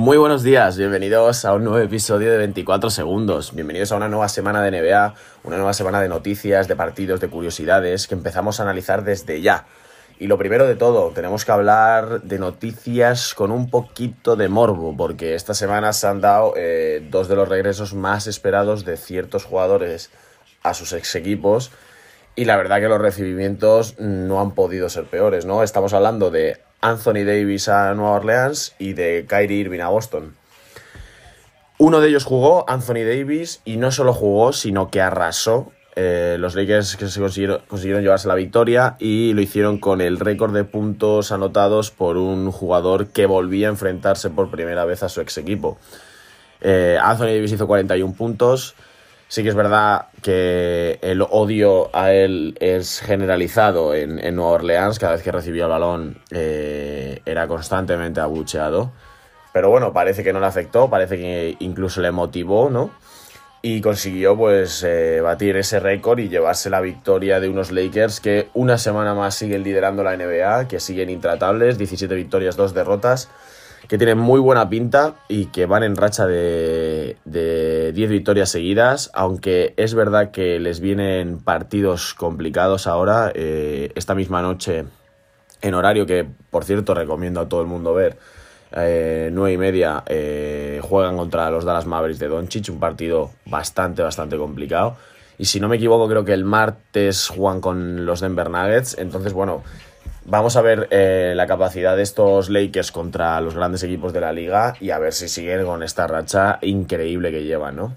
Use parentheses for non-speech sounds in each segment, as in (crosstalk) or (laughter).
Muy buenos días, bienvenidos a un nuevo episodio de 24 segundos. Bienvenidos a una nueva semana de NBA, una nueva semana de noticias, de partidos, de curiosidades que empezamos a analizar desde ya. Y lo primero de todo, tenemos que hablar de noticias con un poquito de morbo, porque esta semana se han dado eh, dos de los regresos más esperados de ciertos jugadores a sus ex equipos. Y la verdad que los recibimientos no han podido ser peores, ¿no? Estamos hablando de Anthony Davis a Nueva Orleans y de Kyrie Irving a Boston. Uno de ellos jugó, Anthony Davis, y no solo jugó, sino que arrasó. Eh, los Lakers que se consiguieron, consiguieron, llevarse la victoria y lo hicieron con el récord de puntos anotados por un jugador que volvía a enfrentarse por primera vez a su ex equipo. Eh, Anthony Davis hizo 41 puntos. Sí que es verdad que el odio a él es generalizado en, en Nueva Orleans. Cada vez que recibía el balón eh, era constantemente abucheado. Pero bueno, parece que no le afectó, parece que incluso le motivó, ¿no? Y consiguió pues eh, batir ese récord y llevarse la victoria de unos Lakers que una semana más siguen liderando la NBA, que siguen intratables, 17 victorias, 2 derrotas que tienen muy buena pinta y que van en racha de, de 10 victorias seguidas, aunque es verdad que les vienen partidos complicados ahora, eh, esta misma noche en horario que por cierto recomiendo a todo el mundo ver, eh, 9 y media eh, juegan contra los Dallas Mavericks de Doncic, un partido bastante, bastante complicado. Y si no me equivoco, creo que el martes juegan con los Denver Nuggets. Entonces, bueno, Vamos a ver eh, la capacidad de estos Lakers contra los grandes equipos de la liga y a ver si siguen con esta racha increíble que llevan, ¿no?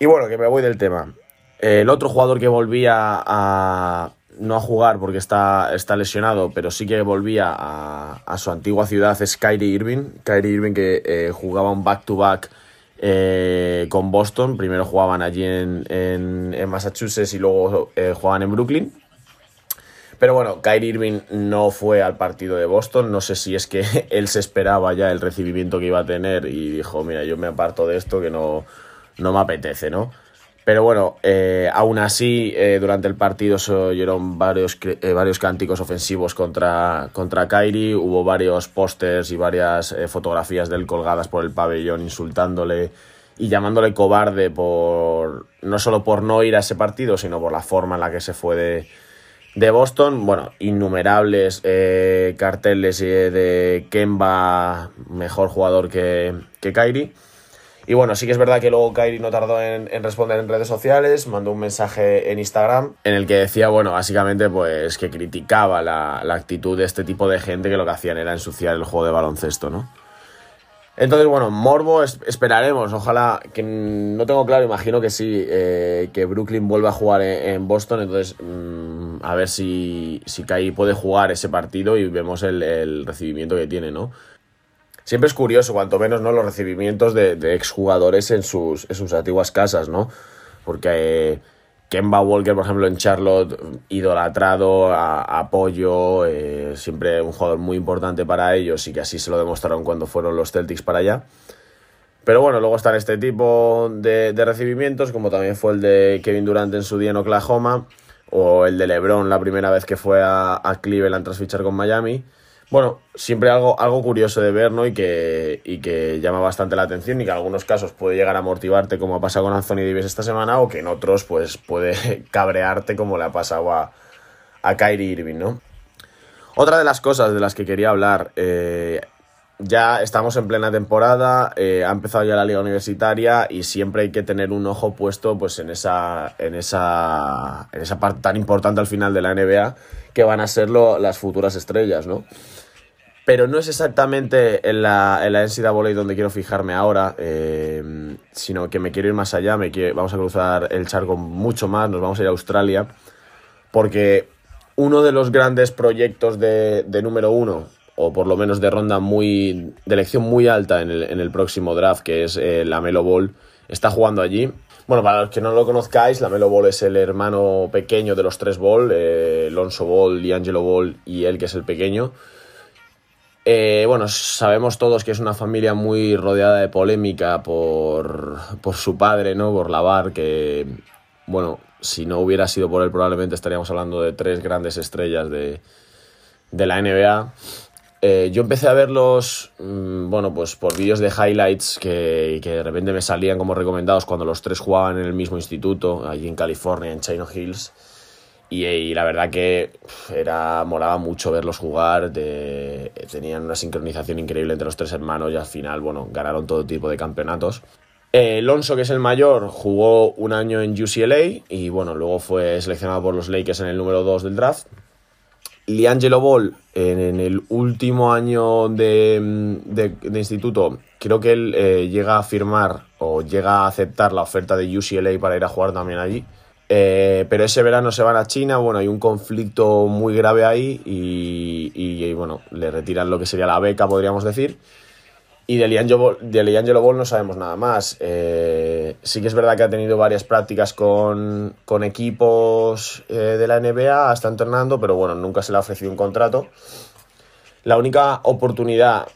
Y bueno, que me voy del tema. El otro jugador que volvía a no a jugar porque está, está lesionado, pero sí que volvía a, su antigua ciudad es Kyrie Irving. Kyrie Irving que eh, jugaba un back-to-back eh, con Boston. Primero jugaban allí en, Massachusetts y luego jugaban en Brooklyn. Pero bueno, Kyrie Irving no fue al partido de Boston. No sé si es que (laughs) él se esperaba ya el recibimiento que iba a tener y dijo, mira, yo me aparto de esto que no, no me apetece, ¿no? Pero bueno, eh, aún así, eh, durante el partido se oyeron varios, eh, varios cánticos ofensivos contra, contra Kyrie. Hubo varios pósters y varias eh, fotografías de él colgadas por el pabellón insultándole y llamándole cobarde por no solo por no ir a ese partido, sino por la forma en la que se fue de, de Boston, bueno, innumerables eh, carteles de Kemba, mejor jugador que, que Kyrie. Y bueno, sí que es verdad que luego Kyrie no tardó en, en, responder en redes sociales, mandó un mensaje en Instagram en el que decía, bueno, básicamente pues que criticaba la, la actitud de este tipo de gente que lo que hacían era ensuciar el juego de baloncesto, ¿no? Entonces, bueno, Morbo esperaremos. Ojalá, que no tengo claro, imagino que sí, eh, que Brooklyn vuelva a jugar en, Boston. Entonces, mmm, a ver si, si Kai puede jugar ese partido y vemos el, recibimiento que tiene, ¿no? Siempre es curioso, cuanto menos, ¿no? Los recibimientos de, de exjugadores en sus, en sus antiguas casas, ¿no? Porque. Kemba Walker, por ejemplo, en Charlotte, idolatrado, apoyo, eh, siempre un jugador muy importante para ellos y que así se lo demostraron cuando fueron los Celtics para allá. Pero bueno, luego están este tipo de, recibimientos, como también fue el de Kevin Durant en su día en Oklahoma, o el de LeBron la primera vez que fue a Cleveland tras fichar con Miami bueno, siempre algo, algo curioso de ver, ¿no? Y que, y que llama bastante la atención y que en algunos casos puede llegar a motivarte, como ha pasado con Anthony Davis esta semana, o que en otros, pues, puede (laughs) cabrearte, como le ha pasado a, a Kyrie Irving, ¿no? Otra de las cosas de las que quería hablar, eh, ya estamos en plena temporada, eh, ha empezado ya la liga universitaria y siempre hay que tener un ojo puesto pues en esa, en esa, en esa parte tan importante al final de la NBA que van a ser las futuras estrellas, ¿no? Pero no es exactamente en la, en la NCAA donde quiero fijarme ahora, eh, sino que me quiero ir más allá, me quiero, vamos a cruzar el charco mucho más, nos vamos a ir a Australia, porque uno de los grandes proyectos de, de número uno, o por lo menos de ronda muy, de elección muy alta en el, en el próximo draft, que es eh, la Melo Ball, está jugando allí. Bueno, para los que no lo conozcáis, la Melo Ball es el hermano pequeño de los tres Ball, eh, Ball, D'Angelo Ball y él que es el pequeño. Eh, bueno, sabemos todos que es una familia muy rodeada de polémica por, por su padre, ¿no? Por Lavar, que, bueno, si no hubiera sido por él, probablemente estaríamos hablando de tres grandes estrellas de, de la NBA. Eh, yo empecé a verlos, mm, bueno, pues por vídeos de highlights que, que, de repente me salían como recomendados cuando los tres jugaban en el mismo instituto, allí en California, en Chino Hills. Y, la verdad que era molaba mucho verlos jugar, tenían una sincronización increíble entre los tres hermanos y al final, bueno, ganaron todo tipo de campeonatos. Eh, que es el mayor, jugó un año en UCLA y bueno, luego fue seleccionado por los Lakers en el número 2 del draft. Liangelo Ball, en, el último año de, de, instituto, creo que él eh, llega a firmar o llega a aceptar la oferta de UCLA para ir a jugar también allí. Eh, pero ese verano se van a China, bueno, hay un conflicto muy grave ahí y, bueno, le retiran lo que sería la beca, podríamos decir. Y de Liangelo no sabemos nada más. Eh, sí que es verdad que ha tenido varias prácticas con, equipos eh, de la NBA, está entrenando, pero bueno, nunca se le ha ofrecido un contrato. La única oportunidad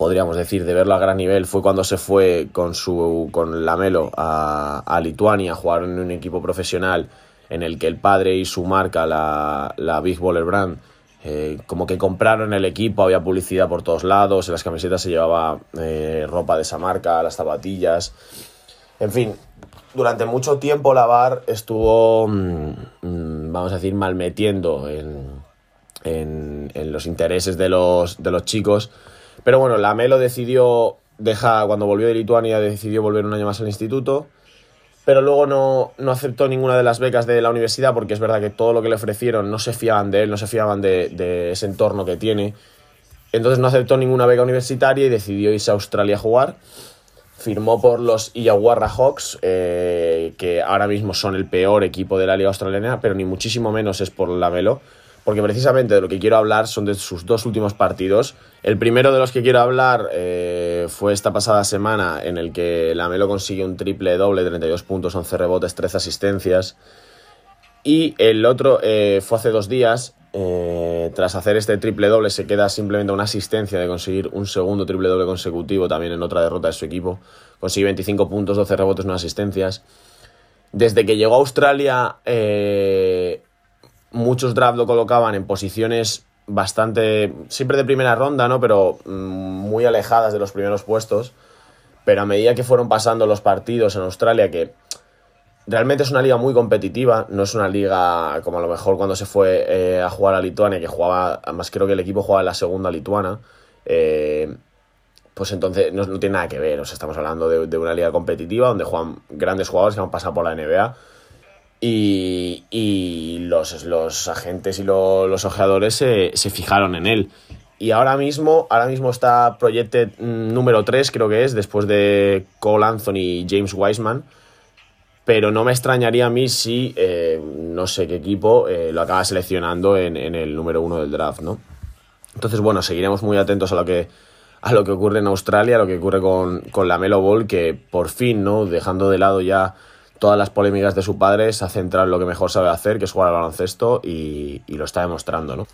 podríamos decir, de verlo a gran nivel fue cuando se fue con, su, con Lamelo a, a Lituania a jugar en un equipo profesional en el que el padre y su marca, la, la Big Baller Brand, eh, como que compraron el equipo, había publicidad por todos lados, en las camisetas se llevaba eh, ropa de esa marca, las zapatillas. En fin, durante mucho tiempo la bar estuvo, mm, mm, vamos a decir, malmetiendo en, en, en los intereses de los, de los chicos pero bueno, la Melo decidió, deja, cuando volvió de Lituania, decidió volver un año más al instituto. Pero luego no, no, aceptó ninguna de las becas de la universidad porque es verdad que todo lo que le ofrecieron no se fiaban de él, no se fiaban de, de ese entorno que tiene. Entonces no aceptó ninguna beca universitaria y decidió irse a Australia a jugar. Firmó por los Illawarra Hawks, eh, que ahora mismo son el peor equipo de la liga australiana, pero ni muchísimo menos es por la Melo porque precisamente de lo que quiero hablar son de sus dos últimos partidos. El primero de los que quiero hablar eh, fue esta pasada semana en el que Lamelo consigue un triple doble, 32 puntos, 11 rebotes, 13 asistencias. Y el otro eh, fue hace dos días. Eh, tras hacer este triple doble se queda simplemente una asistencia de conseguir un segundo triple doble consecutivo también en otra derrota de su equipo. Consigue 25 puntos, 12 rebotes, 9 asistencias. Desde que llegó a Australia muchos drafts lo colocaban en posiciones bastante, siempre de primera ronda, ¿no? Pero mm, muy alejadas de los primeros puestos. Pero a medida que fueron pasando los partidos en Australia, que realmente es una liga muy competitiva, no es una liga como a lo mejor cuando se fue eh, a jugar a Lituania, que jugaba, además creo que el equipo jugaba en la segunda lituana, eh, pues entonces no, tiene nada que ver, o estamos hablando de, de, una liga competitiva donde juegan grandes jugadores que han pasado por la NBA y, los, los, agentes y los ojeadores se, fijaron en él. Y ahora mismo, ahora mismo está Projected mm, número 3, creo que es, después de Cole Anthony y James Wiseman. Pero no me extrañaría a mí si eh, no sé qué equipo eh, lo acaba seleccionando en, el número 1 del draft, ¿no? Entonces, bueno, seguiremos muy atentos a lo que, a lo que ocurre en Australia, a lo que ocurre con, con la Melo Ball, que por fin, ¿no? Dejando de lado ya todas las polémicas de su padre, se ha centrado en lo que mejor sabe hacer, que es jugar al baloncesto, y, lo está demostrando, ¿no?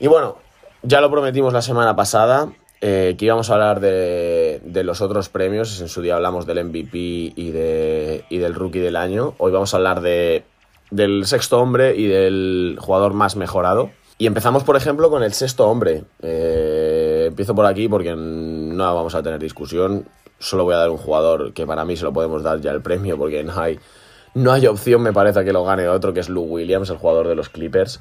Y bueno, ya lo prometimos la semana pasada, eh, que íbamos a hablar de, los otros premios, en su día hablamos del MVP y, de, y del rookie del año, hoy vamos a hablar de, del sexto hombre y del jugador más mejorado. Y empezamos, por ejemplo, con el sexto hombre. Eh, empiezo por aquí porque no vamos a tener discusión solo voy a dar un jugador que para mí se lo podemos dar ya el premio porque no hay, no hay opción, me parece, que lo gane otro, que es Lou Williams, el jugador de los Clippers.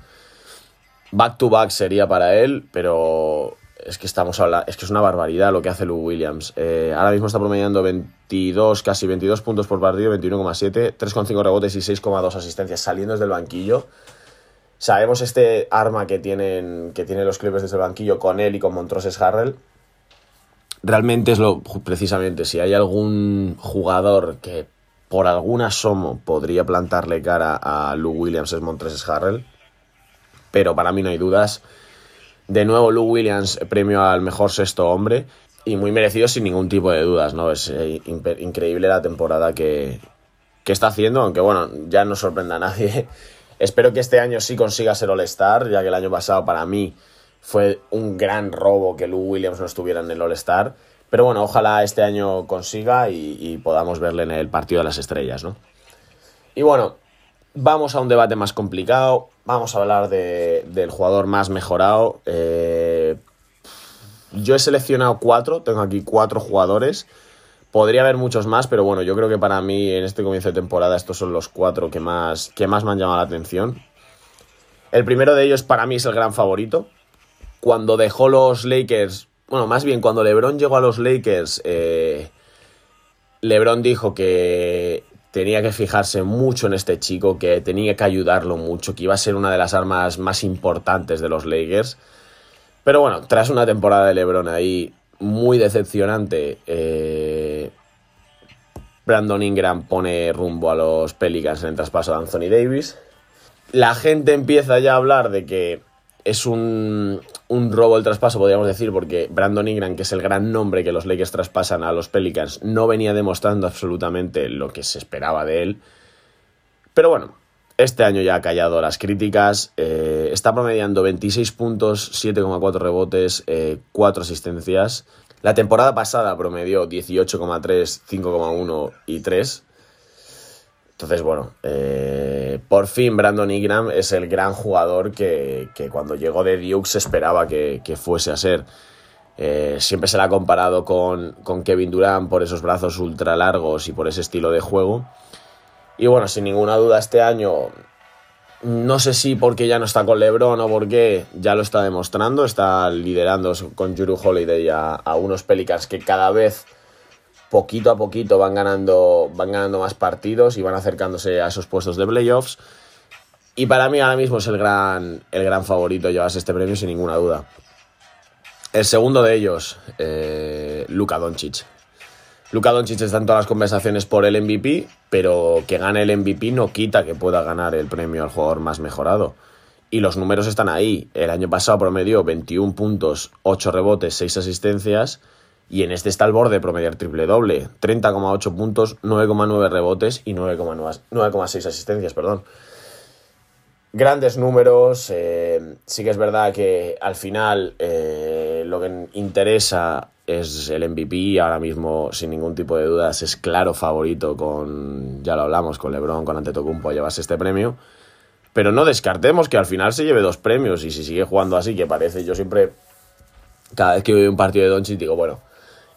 Back to back sería para él, pero es que estamos hablando, es que es una barbaridad lo que hace Lou Williams. Eh, ahora mismo está promediando 22, casi 22 puntos por partido, 21,7, 3,5 rebotes y 6,2 asistencias saliendo desde el banquillo. Sabemos este arma que tienen, que tienen los Clippers desde el banquillo con él y con Montroses Harrell realmente es lo precisamente si hay algún jugador que por algún asomo podría plantarle cara a Lou Williams es Montres Harrell, pero para mí no hay dudas. De nuevo Lou Williams premio al mejor sexto hombre y muy merecido sin ningún tipo de dudas, ¿no? Es eh, increíble la temporada que, que está haciendo, aunque bueno, ya no sorprenda a nadie. (laughs) Espero que este año sí consiga ser All-Star, ya que el año pasado para mí fue un gran robo que Lou Williams no estuviera en el All-Star. Pero bueno, ojalá este año consiga y, podamos verle en el partido de las estrellas, ¿no? Y bueno, vamos a un debate más complicado. Vamos a hablar del jugador más mejorado. Eh, Yo he seleccionado cuatro, tengo aquí cuatro jugadores. Podría haber muchos más, pero bueno, yo creo que para mí en este comienzo de temporada estos son los cuatro que más, que más me han llamado la atención. El primero de ellos para mí es el gran favorito. Cuando dejó los Lakers, bueno, más bien cuando LeBron llegó a los Lakers, eh, LeBron dijo que tenía que fijarse mucho en este chico, que tenía que ayudarlo mucho, que iba a ser una de las armas más importantes de los Lakers. Pero bueno, tras una temporada de LeBron ahí muy decepcionante, eh, Brandon Ingram pone rumbo a los Pelicans en el traspaso de Anthony Davis. La gente empieza ya a hablar de que es un, un robo el traspaso, podríamos decir, porque Brandon Ingram, que es el gran nombre que los Lakers traspasan a los Pelicans, no venía demostrando absolutamente lo que se esperaba de él. Pero bueno, este año ya ha callado las críticas. Eh, está promediando 26 puntos, 7,4 rebotes, 4 eh, asistencias. La temporada pasada promedió 18,3, 5,1 y 3. Entonces, bueno, eh, por fin Brandon Ingram es el gran jugador que, cuando llegó de Duke se esperaba que, fuese a ser. siempre se le ha comparado con, con Kevin Durant por esos brazos ultra largos y por ese estilo de juego. Y bueno, sin ninguna duda este año, no sé si porque ya no está con LeBron o porque ya lo está demostrando, está liderando con Juru Holiday a, a unos Pelicans que cada vez poquito a poquito van ganando, van ganando más partidos y van acercándose a esos puestos de playoffs. Y para mí ahora mismo es el gran, el gran favorito llevarse este premio sin ninguna duda. El segundo de ellos, eh, Luka Doncic. Luka Doncic está en todas las conversaciones por el MVP, pero que gane el MVP no quita que pueda ganar el premio al jugador más mejorado. Y los números están ahí. El año pasado promedió 21 puntos, 8 rebotes, 6 asistencias. Y en este está el borde de promediar triple doble. 30,8 puntos, 9,9 rebotes y 9,6 asistencias, perdón. Grandes números. Eh, sí que es verdad que al final eh, lo que interesa es el MVP, ahora mismo sin ningún tipo de dudas es claro favorito con, ya lo hablamos, con LeBron, con Antetokounmpo a llevarse este premio, pero no descartemos que al final se lleve dos premios y si sigue jugando así, que parece, yo siempre, cada vez que veo un partido de Doncic digo, bueno,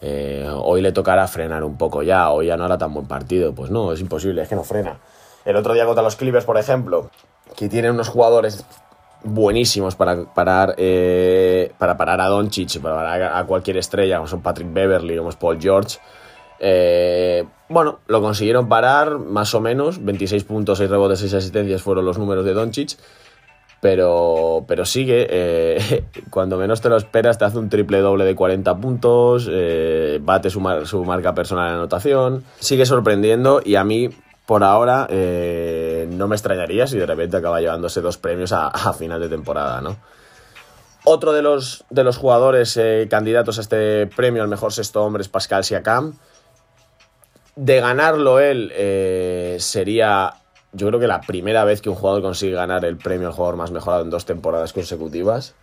eh, hoy le tocará frenar un poco ya, hoy ya no hará tan buen partido, pues no, es imposible, es que no frena. El otro día contra los Clippers, por ejemplo, que tienen unos jugadores buenísimos para parar, eh, para parar a Doncic, para parar a cualquier estrella, como son Patrick Beverly, como es Paul George. Eh, bueno, lo consiguieron parar más o menos, 26 puntos, 6 rebotes, 6 asistencias fueron los números de Doncic, pero, pero sigue, eh, (laughs) cuando menos te lo esperas te hace un triple doble de 40 puntos, bate su, su marca personal en anotación, sigue sorprendiendo y a mí por ahora eh, no me extrañaría si de repente acaba llevándose dos premios a, final de temporada, ¿no? Otro de los, de los jugadores eh, candidatos a este premio al mejor sexto hombre es Pascal Siakam. De ganarlo él eh, sería, yo creo que la primera vez que un jugador consigue ganar el premio al jugador más mejorado en dos temporadas consecutivas.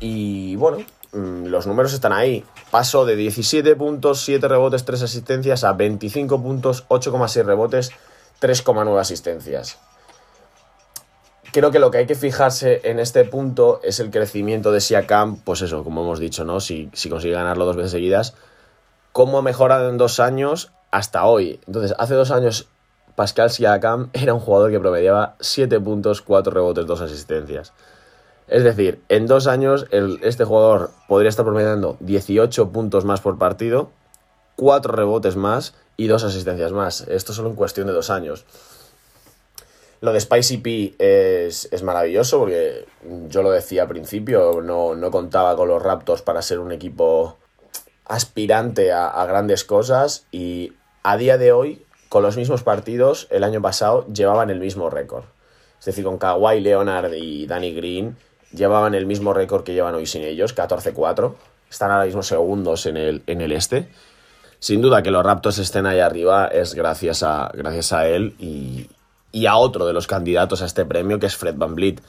y bueno, Mm, los números están ahí. Paso de 17 puntos, 7 rebotes, 3 asistencias a 25 puntos, 8,6 rebotes, 3,9 asistencias. Creo que lo que hay que fijarse en este punto es el crecimiento de Siakam, pues eso, como hemos dicho, ¿no? Si, si consigue ganarlo dos veces seguidas, cómo ha mejorado en dos años hasta hoy. Entonces, hace dos años Pascal Siakam era un jugador que promediaba 7 puntos, 4 rebotes, 2 asistencias. Es decir, en dos años este jugador podría estar promediando 18 puntos más por partido, 4 rebotes más y 2 asistencias más. Esto solo en cuestión de dos años. Lo de Spicy P es, maravilloso porque yo lo decía al principio, no, contaba con los Raptors para ser un equipo aspirante a grandes cosas y a día de hoy, con los mismos partidos, el año pasado llevaban el mismo récord. Es decir, con Kawhi Leonard y Danny Green llevaban el mismo récord que llevan hoy sin ellos, 14-4. Están ahora mismo segundos en el, en el este. Sin duda que los Raptors estén ahí arriba es gracias a, gracias a él y, y a otro de los candidatos a este premio, que es Fred Van Vliet.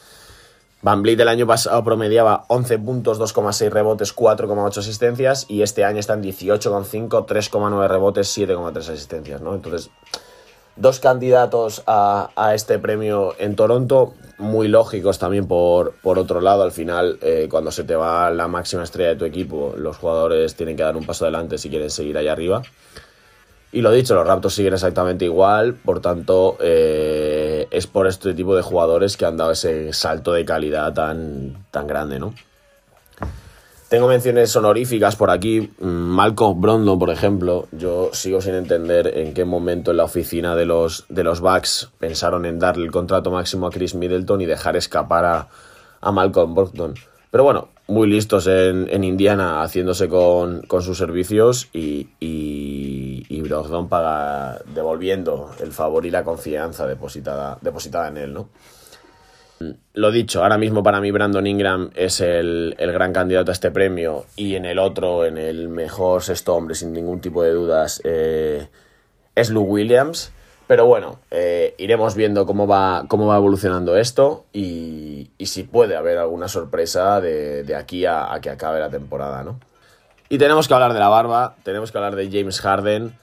Van Vliet el año pasado promediaba 11 puntos, 2,6 rebotes, 4,8 asistencias y este año están 18,5, 3,9 rebotes, 7,3 asistencias, ¿no? Entonces, dos candidatos a, este premio en Toronto, muy lógicos también por, por otro lado. Al final, eh, cuando se te va la máxima estrella de tu equipo, los jugadores tienen que dar un paso adelante si quieren seguir allá arriba. Y lo dicho, los Raptors siguen exactamente igual, por tanto, eh, es por este tipo de jugadores que han dado ese salto de calidad tan, tan grande, ¿no? Tengo menciones honoríficas por aquí. Malcolm Brondon, por ejemplo. Yo sigo sin entender en qué momento en la oficina de los, de los Bucks pensaron en darle el contrato máximo a Chris Middleton y dejar escapar a, a Malcolm Brogdon. Pero bueno, muy listos en, en Indiana haciéndose con, con, sus servicios y, y, y Brogdon paga devolviendo el favor y la confianza depositada, depositada en él, ¿no? Lo dicho, ahora mismo para mí Brandon Ingram es el, el, gran candidato a este premio y en el otro, en el mejor sexto hombre, sin ningún tipo de dudas, eh, es Lou Williams. Pero bueno, eh, iremos viendo cómo va, cómo va evolucionando esto y, si puede haber alguna sorpresa de, aquí a, a, que acabe la temporada, ¿no? Y tenemos que hablar de la barba, tenemos que hablar de James Harden,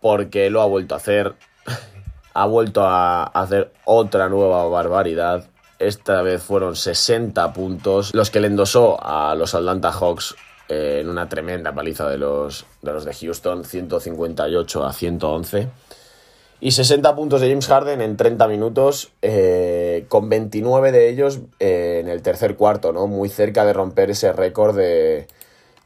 porque lo ha vuelto a hacer (laughs) ha vuelto a hacer otra nueva barbaridad. Esta vez fueron 60 puntos los que le endosó a los Atlanta Hawks eh, en una tremenda paliza de los, de los de Houston, 158 a 111. Y 60 puntos de James Harden en 30 minutos, eh, con 29 de ellos eh, en el tercer cuarto, ¿no? Muy cerca de romper ese récord de,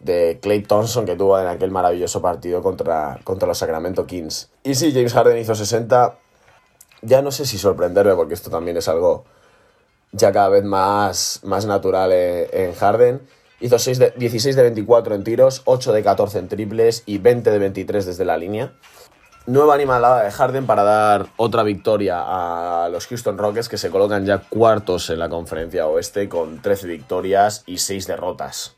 de Clay Thompson que tuvo en aquel maravilloso partido contra, contra los Sacramento Kings. Y sí, James Harden hizo 60, ya no sé si sorprenderme, porque esto también es algo ya cada vez más, más natural en, Harden. Hizo 6 de, 16 de 24 en tiros, 8 de 14 en triples y 20 de 23 desde la línea. Nueva animalada de Harden para dar otra victoria a los Houston Rockets que se colocan ya cuartos en la conferencia oeste con 13 victorias y 6 derrotas.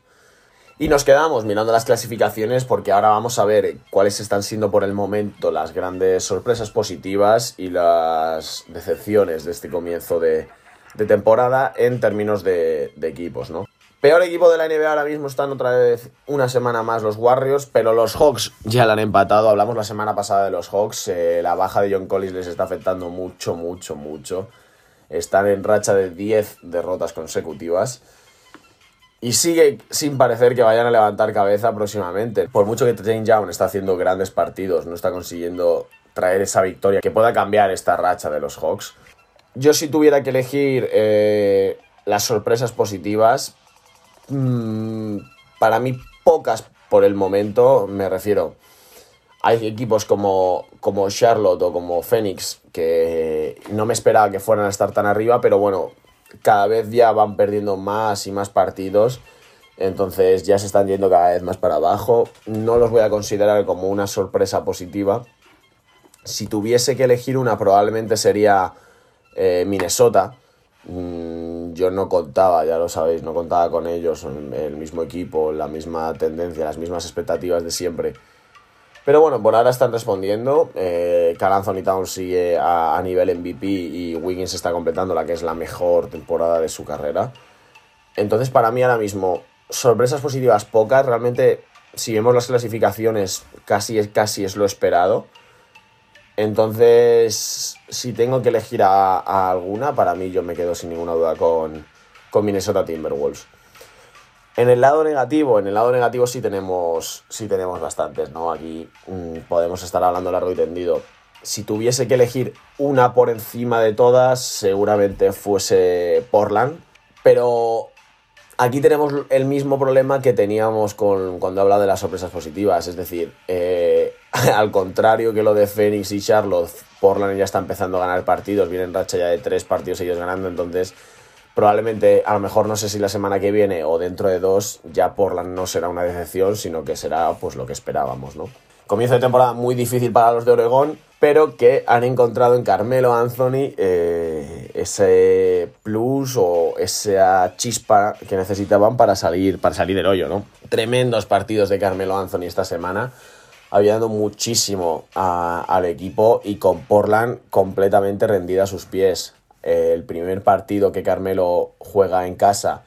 Y nos quedamos mirando las clasificaciones porque ahora vamos a ver cuáles están siendo por el momento las grandes sorpresas positivas y las decepciones de este comienzo de, temporada en términos de, de, equipos, ¿no? Peor equipo de la NBA ahora mismo están otra vez una semana más los Warriors, pero los Hawks ya la han empatado. Hablamos la semana pasada de los Hawks, eh, la baja de John Collins les está afectando mucho, mucho, mucho. Están en racha de 10 derrotas consecutivas. Y sigue sin parecer que vayan a levantar cabeza próximamente. Por mucho que Jane Young está haciendo grandes partidos, no está consiguiendo traer esa victoria que pueda cambiar esta racha de los Hawks. Yo si tuviera que elegir eh, las sorpresas positivas, mmm, para mí pocas por el momento, me refiero. Hay equipos como, como Charlotte o como Phoenix que no me esperaba que fueran a estar tan arriba, pero bueno, cada vez ya van perdiendo más y más partidos. Entonces ya se están yendo cada vez más para abajo. No los voy a considerar como una sorpresa positiva. Si tuviese que elegir una, probablemente sería eh, Minnesota. Mm, yo no contaba, ya lo sabéis, no contaba con ellos, el mismo equipo, la misma tendencia, las mismas expectativas de siempre. Pero bueno, por ahora están respondiendo. Eh, Carl Anthony Towns sigue a, nivel MVP y Wiggins está completando la que es la mejor temporada de su carrera. Entonces, para mí ahora mismo, sorpresas positivas pocas. Realmente, si vemos las clasificaciones, casi casi es lo esperado. Entonces, si tengo que elegir a, alguna, para mí yo me quedo sin ninguna duda con, con Minnesota Timberwolves. En el lado negativo, en el lado negativo sí tenemos, sí tenemos bastantes, ¿no? Aquí mmm, podemos estar hablando largo y tendido. Si tuviese que elegir una por encima de todas, seguramente fuese Portland. Pero aquí tenemos el mismo problema que teníamos con, cuando habla de las sorpresas positivas. Es decir, eh, (laughs) al contrario que lo de Phoenix y Charlotte, Portland ya está empezando a ganar partidos. Vienen racha ya de tres partidos ellos ganando, entonces probablemente, a lo mejor no sé si la semana que viene o dentro de dos, ya Portland no será una decepción, sino que será pues lo que esperábamos, ¿no? Comienzo de temporada muy difícil para los de Oregón, pero que han encontrado en Carmelo Anthony eh, ese plus o esa chispa que necesitaban para salir, para salir del hoyo, ¿no? Tremendos partidos de Carmelo Anthony esta semana, ayudando muchísimo al equipo y con Portland completamente rendida a sus pies el primer partido que Carmelo juega en casa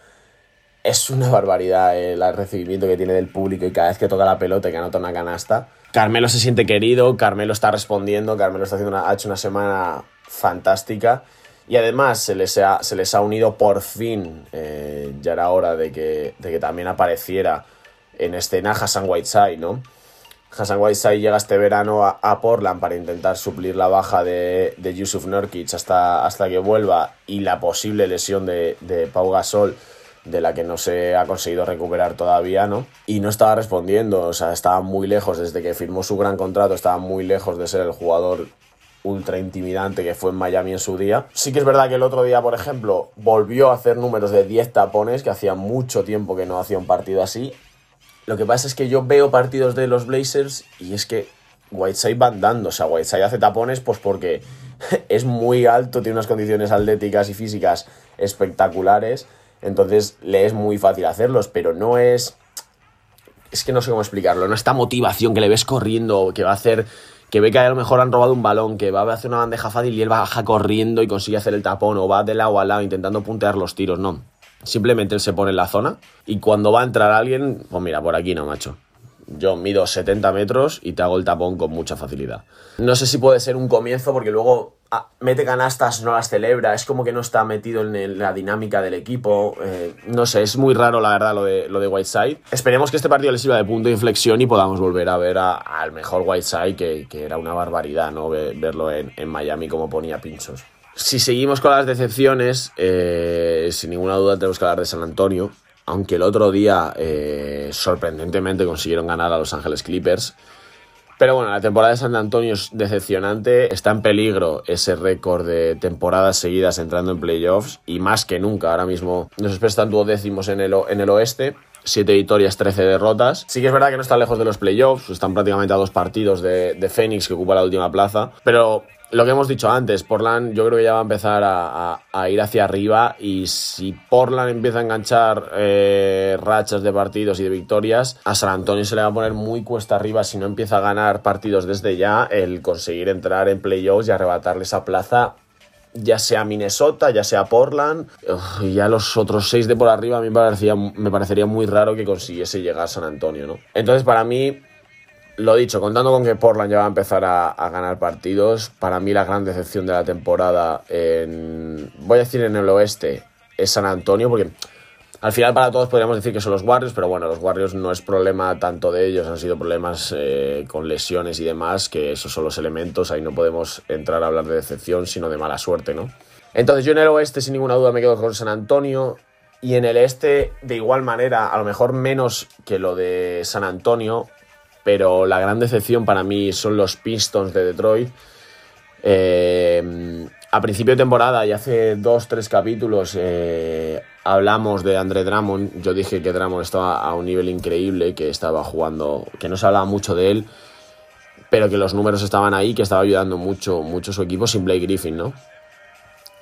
es una barbaridad el recibimiento que tiene del público y cada vez que toca la pelota y que anota una canasta. Carmelo se siente querido, Carmelo está respondiendo, Carmelo está haciendo una, ha hecho una semana fantástica. Y además se les ha, se les ha unido por fin, eh, ya era hora de que, de que también apareciera en escena Hassan Whiteside, ¿no? Hassan Whiteside llega este verano a, Portland para intentar suplir la baja de, de Yusuf Nurkic hasta, hasta que vuelva y la posible lesión de, de Pau Gasol de la que no se ha conseguido recuperar todavía, ¿no? Y no estaba respondiendo, o sea, estaba muy lejos, desde que firmó su gran contrato, estaba muy lejos de ser el jugador ultra intimidante que fue en Miami en su día. Sí que es verdad que el otro día, por ejemplo, volvió a hacer números de 10 tapones, que hacía mucho tiempo que no hacía un partido así. Lo que pasa es que yo veo partidos de los Blazers y es que Whiteside va andando. O sea, Whiteside hace tapones pues porque (laughs) es muy alto, tiene unas condiciones atléticas y físicas espectaculares. Entonces le es muy fácil hacerlos, pero no es... Es que no sé cómo explicarlo, no esta motivación que le ves corriendo, que va a hacer que ve que a lo mejor han robado un balón, que va a hacer una bandeja fácil y él baja corriendo y consigue hacer el tapón o va de lado a lado intentando puntear los tiros, no. Simplemente él se pone en la zona y cuando va a entrar alguien, pues mira, por aquí no, macho. Yo mido 70 metros y te hago el tapón con mucha facilidad. No sé si puede ser un comienzo porque luego mete canastas, no las celebra, es como que no está metido en la dinámica del equipo. Eh, no sé, es muy raro la verdad lo de, lo de Whiteside. Esperemos que este partido le sirva de punto de inflexión y podamos volver a ver al mejor Whiteside, que, que era una barbaridad, ¿no? Verlo en, Miami como ponía pinchos. Si seguimos con las decepciones, eh, sin ninguna duda tenemos que hablar de San Antonio. Aunque el otro día, eh, sorprendentemente, consiguieron ganar a Los Ángeles Clippers. Pero bueno, la temporada de San Antonio es decepcionante. Está en peligro ese récord de temporadas seguidas entrando en playoffs. Y más que nunca, ahora mismo nos están duodécimos en el, en el oeste. 7 victorias, 13 derrotas. Sí que es verdad que no están lejos de los playoffs, están prácticamente a dos partidos de, de Phoenix que ocupa la última plaza. Pero lo que hemos dicho antes, Portland yo creo que ya va a empezar a, ir hacia arriba y si Portland empieza a enganchar eh, rachas de partidos y de victorias, a San Antonio se le va a poner muy cuesta arriba si no empieza a ganar partidos desde ya el conseguir entrar en playoffs y arrebatarle esa plaza ya sea Minnesota, ya sea Portland, y ya los otros seis de por arriba a mí me, parecía, me parecería muy raro que consiguiese llegar a San Antonio, ¿no? Entonces para mí lo dicho, contando con que Portland ya va a empezar a, ganar partidos, para mí la gran decepción de la temporada, en, voy a decir en el oeste, es San Antonio, porque al final para todos podríamos decir que son los Warriors, pero bueno, los Warriors no es problema tanto de ellos, han sido problemas eh, con lesiones y demás, que esos son los elementos, ahí no podemos entrar a hablar de decepción, sino de mala suerte, ¿no? Entonces yo en el oeste sin ninguna duda me quedo con San Antonio, y en el este, de igual manera, a lo mejor menos que lo de San Antonio, pero la gran decepción para mí son los Pistons de Detroit. Eh, a principio de temporada y hace dos, tres capítulos eh, hablamos de André Drummond. Yo dije que Drummond estaba a un nivel increíble, que estaba jugando, que no se hablaba mucho de él, pero que los números estaban ahí, que estaba ayudando mucho, mucho su equipo sin Blake Griffin, ¿no?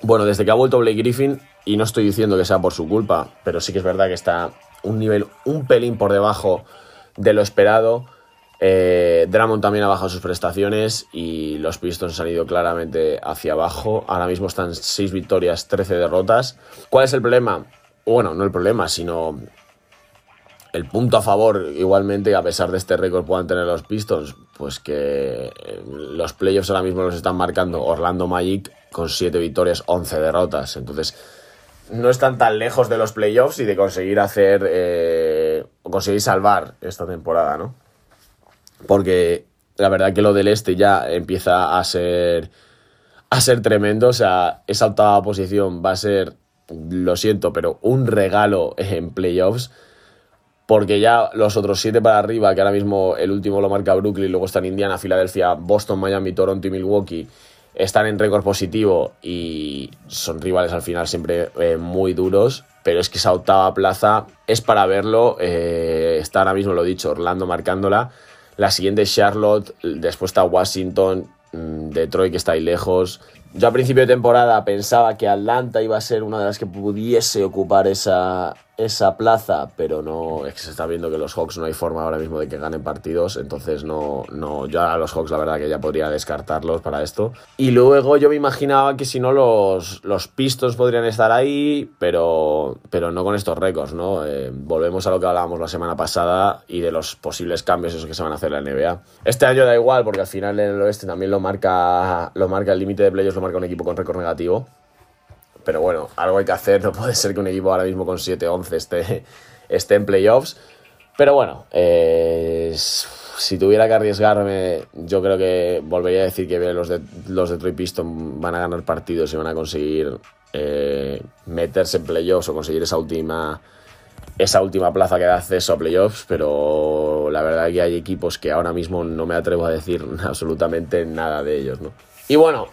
Bueno, desde que ha vuelto Blake Griffin, y no estoy diciendo que sea por su culpa, pero sí que es verdad que está un nivel un pelín por debajo de lo esperado. Eh, Drummond también ha bajado sus prestaciones y los Pistons han ido claramente hacia abajo. Ahora mismo están 6 victorias, 13 derrotas. ¿Cuál es el problema? Bueno, no el problema, sino el punto a favor, igualmente, a pesar de este récord puedan tener los Pistons, pues que eh, los playoffs ahora mismo los están marcando Orlando Magic con 7 victorias, 11 derrotas. Entonces, no están tan lejos de los playoffs y de conseguir hacer, eh, conseguir salvar esta temporada, ¿no? porque la verdad que lo del este ya empieza a ser a ser tremendo, o sea, esa octava posición va a ser, lo siento, pero un regalo en playoffs, porque ya los otros siete para arriba, que ahora mismo el último lo marca Brooklyn, luego están Indiana, Filadelfia, Boston, Miami, Toronto y Milwaukee, están en récord positivo y son rivales al final siempre eh, muy duros, pero es que esa octava plaza es para verlo, eh, está ahora mismo, lo dicho, Orlando marcándola, la siguiente es Charlotte, después está Washington, mm, Detroit que está ahí lejos. Yo a principio de temporada pensaba que Atlanta iba a ser una de las que pudiese ocupar esa, esa plaza, pero no es que se está viendo que los Hawks no hay forma ahora mismo de que ganen partidos, entonces no, no, yo a los Hawks la verdad que ya podría descartarlos para esto. Y luego yo me imaginaba que si no los, los Pistons podrían estar ahí, pero, pero no con estos récords, ¿no? Eh, volvemos a lo que hablábamos la semana pasada y de los posibles cambios esos que se van a hacer en la NBA. Este año da igual porque al final en el oeste también lo marca, lo marca el límite de playoffs, lo marca un equipo con récord negativo pero bueno, algo hay que hacer, no (laughs) puede ser que un equipo ahora mismo con 7-11 esté, esté en playoffs. Pero bueno, eh, si tuviera que arriesgarme, yo creo que volvería a decir que los, de, los Detroit Pistons van a ganar partidos y van a conseguir eh, meterse en playoffs o conseguir esa última, esa última plaza que da acceso a playoffs, pero la verdad es que hay equipos que ahora mismo no me atrevo a decir (laughs) absolutamente nada de ellos, ¿no? Y bueno,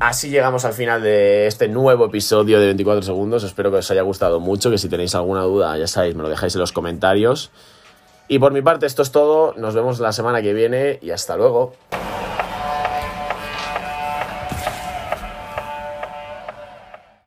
Así llegamos al final de este nuevo episodio de 24 segundos. Espero que os haya gustado mucho, que si tenéis alguna duda, ya sabéis, me lo dejáis en los comentarios. Y por mi parte esto es todo, nos vemos la semana que viene y hasta luego.